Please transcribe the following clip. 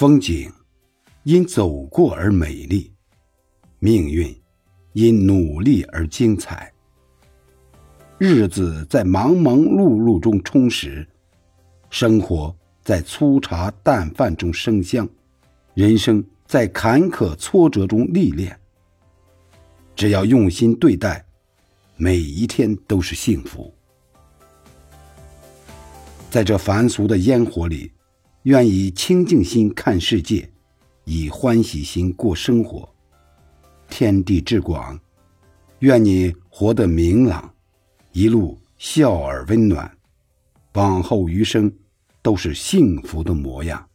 风景因走过而美丽，命运因努力而精彩。日子在忙忙碌碌中充实，生活在粗茶淡饭中生香，人生在坎坷挫折中历练。只要用心对待，每一天都是幸福。在这凡俗的烟火里，愿以清净心看世界，以欢喜心过生活。天地之广，愿你活得明朗。一路笑而温暖，往后余生都是幸福的模样。